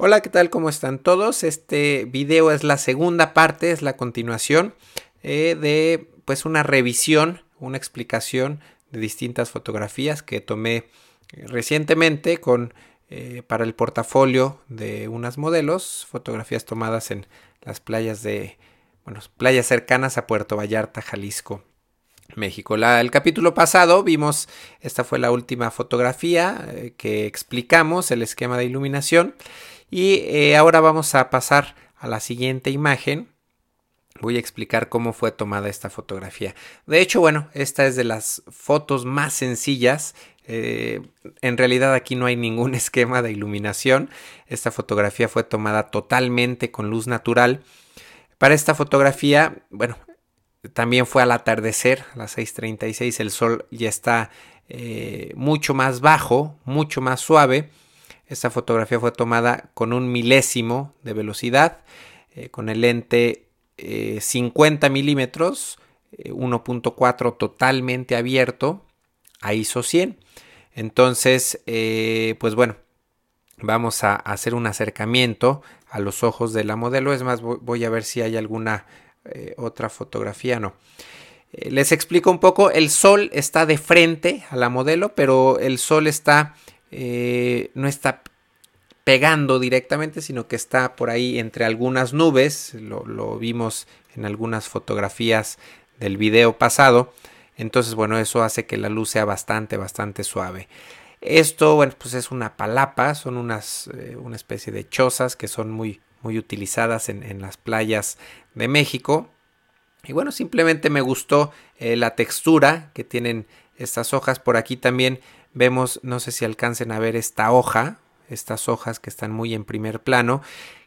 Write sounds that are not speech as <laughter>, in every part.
Hola, ¿qué tal? ¿Cómo están todos? Este video es la segunda parte, es la continuación eh, de pues una revisión, una explicación de distintas fotografías que tomé eh, recientemente con eh, para el portafolio de unas modelos, fotografías tomadas en las playas de, bueno, playas cercanas a Puerto Vallarta, Jalisco. México. el capítulo pasado vimos, esta fue la última fotografía que explicamos, el esquema de iluminación y eh, ahora vamos a pasar a la siguiente imagen. Voy a explicar cómo fue tomada esta fotografía. De hecho, bueno, esta es de las fotos más sencillas. Eh, en realidad aquí no hay ningún <laughs> esquema de iluminación. Esta fotografía fue tomada totalmente con luz natural. Para esta fotografía, bueno, también fue al atardecer, a las 6.36. El sol ya está eh, mucho más bajo, mucho más suave. Esta fotografía fue tomada con un milésimo de velocidad, eh, con el lente 50 eh, milímetros, 1.4 eh, totalmente abierto a ISO 100. Entonces, pues bueno, vamos a hacer un acercamiento a los ojos de la modelo. Es más, voy a ver si hay alguna otra fotografía, no. les explico un poco, el sol está de frente a la modelo, pero el sol está eh, no está pegando directamente, sino que está por ahí entre algunas nubes. Lo, vimos en algunas fotografías del video pasado. Entonces, bueno, eso hace que la luz sea bastante, bastante suave. Esto, bueno, pues es una palapa, son unas, eh, una especie de chozas que son muy, muy utilizadas en, las playas de México. Y bueno, simplemente me gustó eh, la textura que tienen estas hojas. Por aquí también Vemos, no sé si alcancen a ver esta hoja, estas hojas que están muy en primer plano.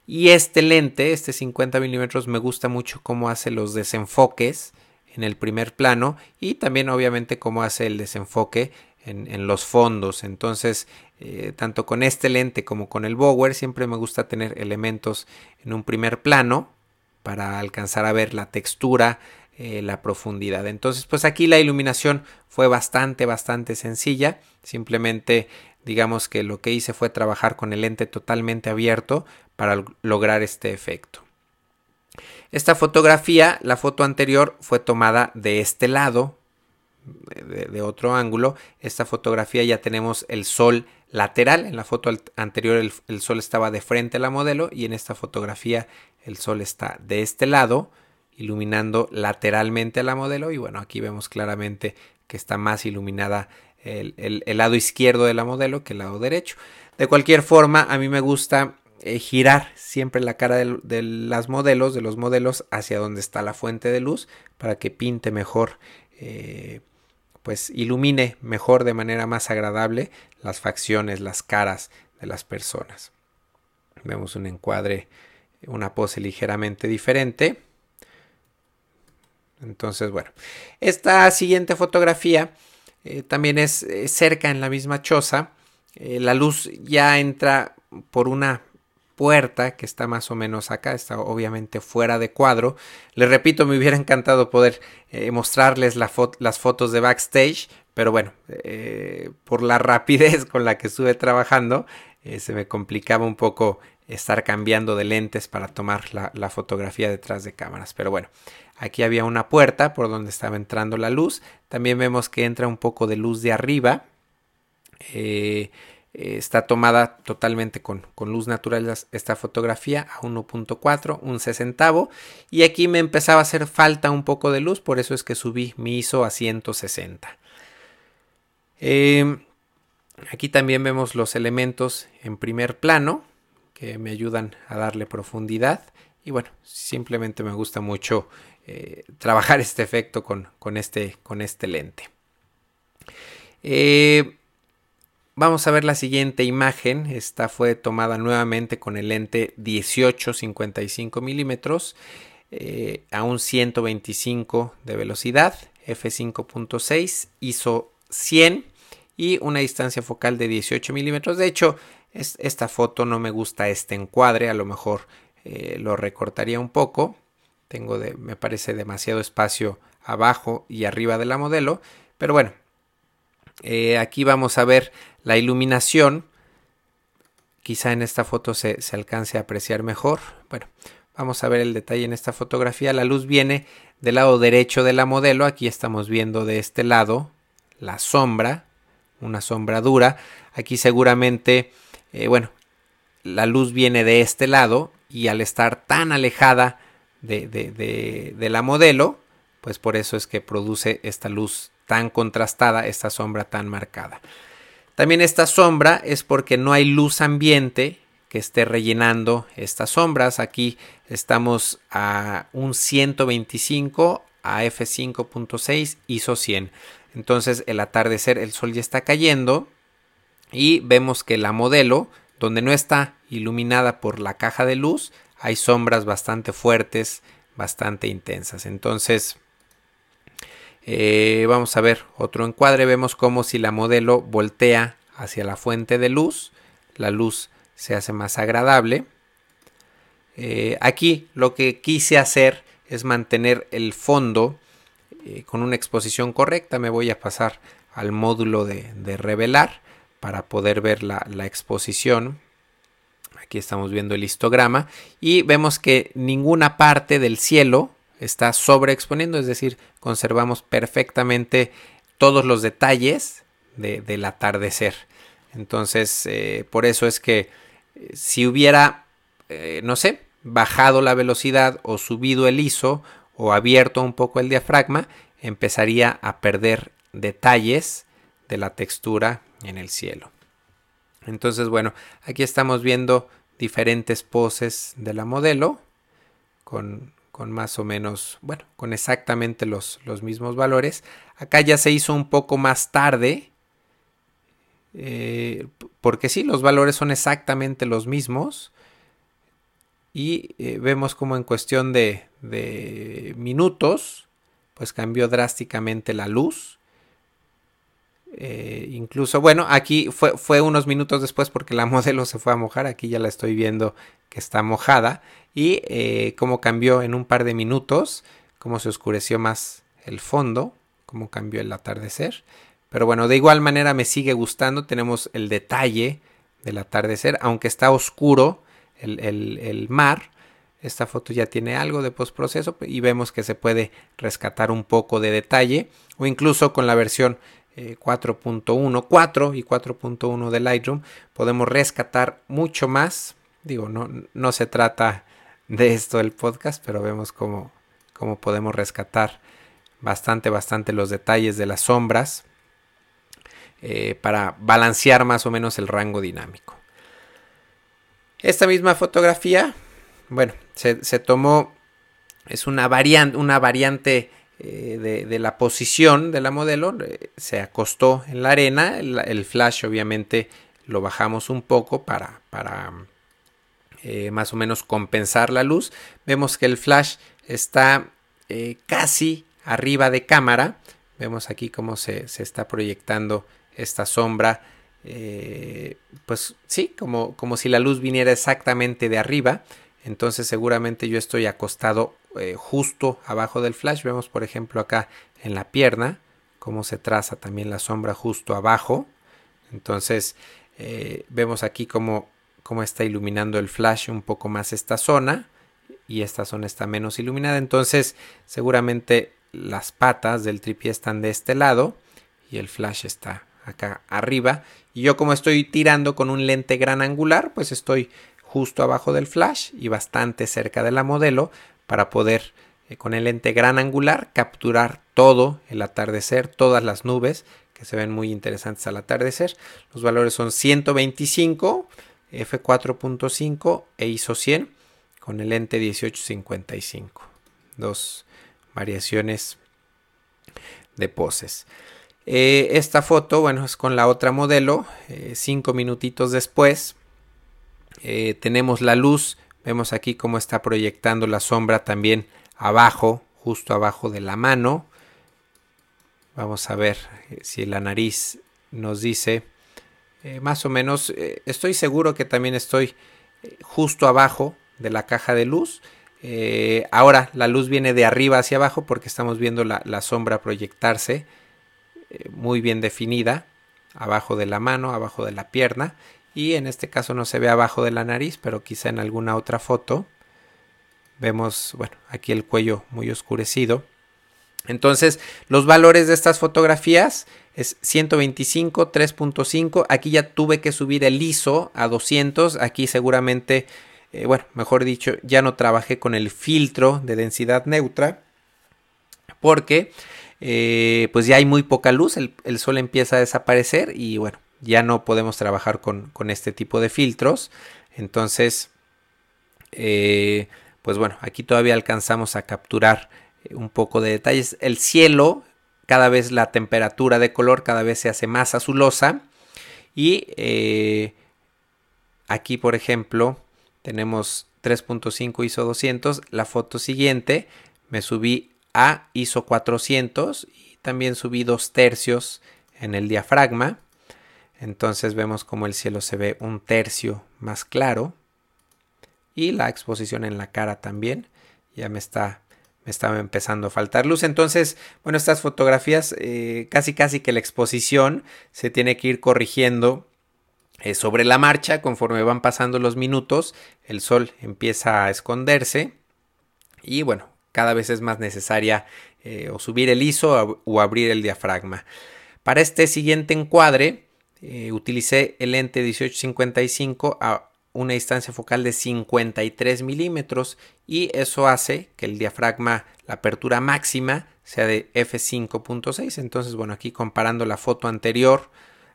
Y este lente, este 50 milímetros, me gusta mucho cómo hace los desenfoques en el primer plano y también obviamente cómo hace el desenfoque en, los fondos. Entonces, eh, tanto con este lente como con el Bower, siempre me gusta tener elementos en un primer plano para alcanzar a ver la textura, eh, la profundidad. Entonces, pues aquí la iluminación fue bastante, bastante sencilla. Simplemente, digamos que lo que hice fue trabajar con el lente totalmente abierto para lograr este efecto. Esta fotografía, la foto anterior, fue tomada de este lado, de, otro ángulo. Esta fotografía ya tenemos el sol lateral. En la foto anterior el, el, sol estaba de frente a la modelo y en esta fotografía el sol está de este lado iluminando lateralmente a la modelo y bueno aquí vemos claramente que está más iluminada el, lado izquierdo de la modelo que el lado derecho. De cualquier forma a mí me gusta eh, girar siempre la cara de, las modelos de los modelos hacia donde está la fuente de luz para que pinte mejor eh, pues ilumine mejor de manera más agradable las facciones las caras de las personas. Vemos un encuadre una pose ligeramente diferente entonces, bueno, esta siguiente fotografía eh, también es eh, cerca en la misma choza. Eh, la luz ya entra por una puerta que está más o menos acá, está obviamente fuera de cuadro. Les repito, me <laughs> hubiera encantado poder mostrarles las fotos de backstage, pero bueno, por la rapidez <laughs> con la que estuve trabajando, se me complicaba un poco estar cambiando de lentes para tomar la, la fotografía detrás de cámaras. Pero bueno, Aquí había una puerta por donde estaba entrando la luz. También vemos que entra un poco de luz de arriba. Eh, eh, está tomada totalmente con, luz natural esta fotografía a 1.4, un sesentavo. Y aquí me empezaba a hacer falta un poco de luz, por eso es que subí mi ISO a 160. Em, aquí también vemos los elementos en primer plano que me ayudan a darle profundidad. Y bueno, simplemente me gusta mucho eh, trabajar <laughs> este efecto con, este, con este, lente. Eh, vamos a ver la siguiente imagen. Esta fue tomada nuevamente con el lente 18-55 milímetros eh, a un 125 de velocidad, f5.6, ISO 100 y una distancia focal de 18 milímetros. De hecho, esta foto no me gusta este encuadre, a lo mejor lo recortaría un poco tengo de, me parece demasiado espacio abajo y arriba de la modelo. Pero bueno, eh, aquí vamos a ver la iluminación. quizá en esta foto se, alcance a apreciar mejor. Bueno, vamos a ver el detalle en esta fotografía. La luz viene del lado derecho de la modelo. Aquí estamos viendo de este lado la sombra, una sombra dura. Aquí seguramente, eh, bueno, la luz viene de este lado y al estar tan alejada de, de, la modelo, pues por eso es que produce esta luz tan contrastada, esta sombra tan marcada. También esta sombra es porque no hay luz ambiente que esté rellenando estas sombras. Aquí estamos a un 125 a f5.6 ISO 100. Entonces el atardecer, el sol ya está cayendo y vemos que la modelo, donde no está iluminada por la caja de luz, hay sombras bastante fuertes, bastante intensas. Entonces eh, vamos a ver otro encuadre. Vemos como si la modelo voltea hacia la fuente de luz, la luz se hace más agradable. Eh, aquí lo que quise hacer es mantener el fondo eh, con una exposición correcta. Me voy a pasar al módulo de, revelar para poder ver la, la exposición. Aquí estamos viendo el histograma y vemos que ninguna parte del cielo está sobreexponiendo, es decir, conservamos perfectamente todos los detalles del atardecer. Entonces, eh, por eso es que eh, si hubiera, eh, no sé, bajado la velocidad o subido el ISO o abierto un poco el diafragma, empezaría a perder detalles de la textura en el cielo. Entonces, bueno, aquí estamos viendo diferentes poses de la modelo con, con más o menos, bueno, con exactamente los, los, mismos valores. Acá ya se hizo un poco más tarde, eh, porque sí, los valores son exactamente los mismos. Y eh, vemos como en cuestión de, de minutos, pues cambió drásticamente la luz. Eh, incluso, bueno, aquí fue, unos minutos después porque la <laughs> modelo se fue a mojar. Aquí ya la estoy viendo que está mojada. Y eh, cómo cambió en un par de minutos, cómo se oscureció más el fondo, cómo cambió el atardecer. Pero bueno, de igual manera me sigue gustando. Tenemos el detalle del atardecer, aunque está oscuro el, el mar. Esta foto ya tiene algo de postproceso y vemos que se puede rescatar un poco de detalle o incluso con la versión 4.1, eh, 4 y 4.1 de Lightroom, podemos rescatar mucho más. Digo, no, no se trata de esto el podcast, pero vemos cómo, cómo podemos rescatar bastante, bastante los detalles de las sombras eh, para balancear más o menos el rango dinámico. Esta misma fotografía, bueno, se, se tomó, es una variante, una variante eh, de, la posición de la modelo, eh, se acostó en la arena, el, flash obviamente lo bajamos un poco para, para eh, más o menos compensar la luz. Vemos que el flash está casi arriba de cámara, vemos aquí cómo se, está proyectando esta sombra. pues sí, como, como si la luz viniera exactamente de arriba. Entonces seguramente yo estoy acostado eh, justo abajo del flash. Vemos por ejemplo acá en la pierna cómo se traza también la sombra justo abajo. Entonces eh, vemos aquí cómo, cómo está iluminando el flash un poco más esta zona y esta zona está menos iluminada. Entonces seguramente las patas del tripié están de este lado y el flash está acá arriba. Y yo como estoy tirando con un lente gran angular, pues estoy justo abajo del flash y bastante cerca de la modelo para poder eh, con el lente gran angular capturar todo el atardecer, todas las nubes que se ven muy interesantes al atardecer. Los valores son 125, f4.5 e ISO 100 con el lente 1855. Dos variaciones de poses. Eh, esta foto, bueno, es con la otra modelo, eh, cinco minutitos después eh, tenemos la luz, vemos aquí cómo está proyectando la sombra también abajo, justo abajo de la mano. Vamos a ver eh, si la nariz nos dice eh, más o menos, estoy seguro que también estoy justo abajo de la caja de luz. ahora la luz viene de arriba hacia abajo porque estamos viendo la, la sombra proyectarse muy bien definida abajo de la mano, abajo de la pierna y en este caso no se ve abajo de la nariz, pero quizá en alguna otra foto vemos, bueno, aquí el cuello muy oscurecido. Entonces, los valores de estas fotografías es 125, 3.5. Aquí ya tuve que subir el ISO a 200. Aquí seguramente, eh, bueno, mejor dicho, ya no trabajé con el filtro de densidad neutra porque eh, pues ya hay muy poca luz, el, sol empieza a desaparecer y bueno, ya no podemos trabajar con, este tipo de filtros. Entonces, eh, pues bueno, aquí todavía alcanzamos a capturar un poco de detalles. El cielo cada vez la temperatura de color cada vez se hace más azulosa y eh, aquí por ejemplo tenemos 3.5 ISO 200 la foto siguiente me subí a ISO 400 y también subí dos tercios en el diafragma entonces vemos como el cielo se ve un tercio más claro y la exposición en la cara también ya me está me estaba empezando a faltar luz. Entonces, bueno, estas fotografías, eh, casi casi que la exposición se tiene que ir corrigiendo eh, sobre la marcha conforme van pasando los minutos. El sol empieza a esconderse y bueno, cada vez es más necesaria eh, subir el ISO o abrir el diafragma. Para este siguiente encuadre, utilicé el lente 1855 a una distancia focal de 53 milímetros y eso hace que el diafragma, la apertura máxima sea de f5.6. Entonces, bueno, aquí comparando la foto anterior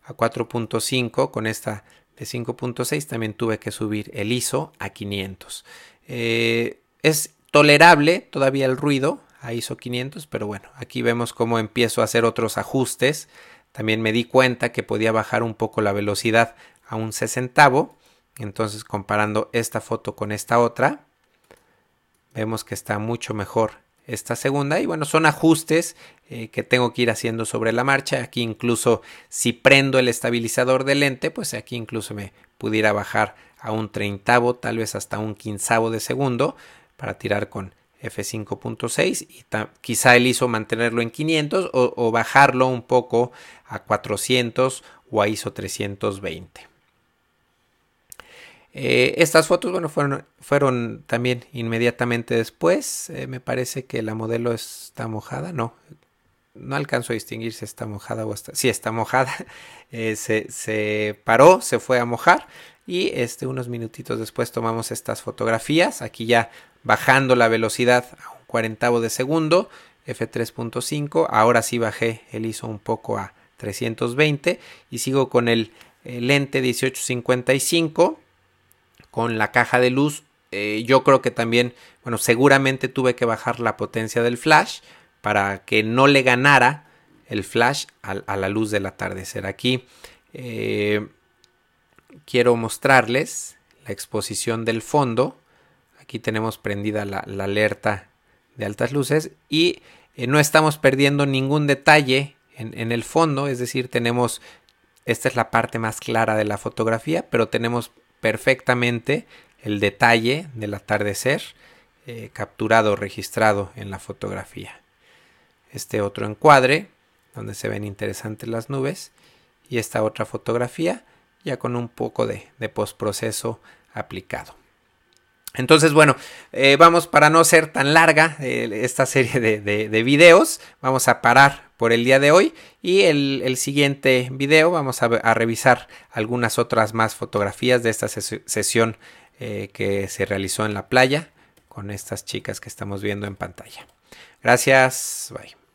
a 4.5 con esta de 5.6 también tuve que subir el ISO a 500. Eh, es tolerable todavía el ruido a ISO 500, pero bueno, aquí vemos cómo empiezo a hacer otros ajustes. También me di cuenta que podía bajar un poco la velocidad a un sesentavo. Entonces comparando esta foto con esta otra, vemos que está mucho mejor esta segunda. Y bueno son ajustes eh, que tengo que ir haciendo sobre la marcha. Aquí incluso si prendo el estabilizador de lente pues aquí incluso me pudiera bajar a un treintavo tal vez hasta un quinzavo de segundo para tirar con f5.6 y quizá el ISO mantenerlo en 500 o, o bajarlo un poco a 400 o a ISO 320 eh, estas fotos, bueno, fueron, fueron también inmediatamente después. Eh, me parece que la modelo está mojada. No, no alcanzo a distinguir si está mojada o está. Sí, está mojada. <laughs> Eh, se, se, paró, se fue a mojar. Y este, unos minutitos después tomamos estas fotografías. Aquí ya bajando la velocidad a un cuarentavo de segundo. F3.5. Ahora sí bajé el ISO un poco a 320. Y sigo con el, lente 1855 con la caja de luz. Eh, yo creo que también, bueno, seguramente tuve que bajar la potencia del flash para que no le ganara el flash a, la luz del atardecer. Aquí eh, quiero mostrarles la exposición del fondo. Aquí tenemos prendida la, alerta de altas luces y eh, no estamos perdiendo ningún detalle en, el fondo, es decir, tenemos, esta es la parte más clara de la fotografía, pero tenemos perfectamente el detalle del atardecer eh, capturado, registrado en la fotografía. Este otro encuadre, donde se ven interesantes las nubes, y esta otra fotografía, ya con un poco de, postproceso aplicado. Entonces, bueno, eh, vamos para no ser tan larga esta serie de, videos, vamos a parar por el día de hoy y el, el siguiente video vamos a, revisar algunas otras más fotografías de esta sesión eh, que se realizó en la playa con estas chicas que estamos viendo en pantalla. Gracias, bye.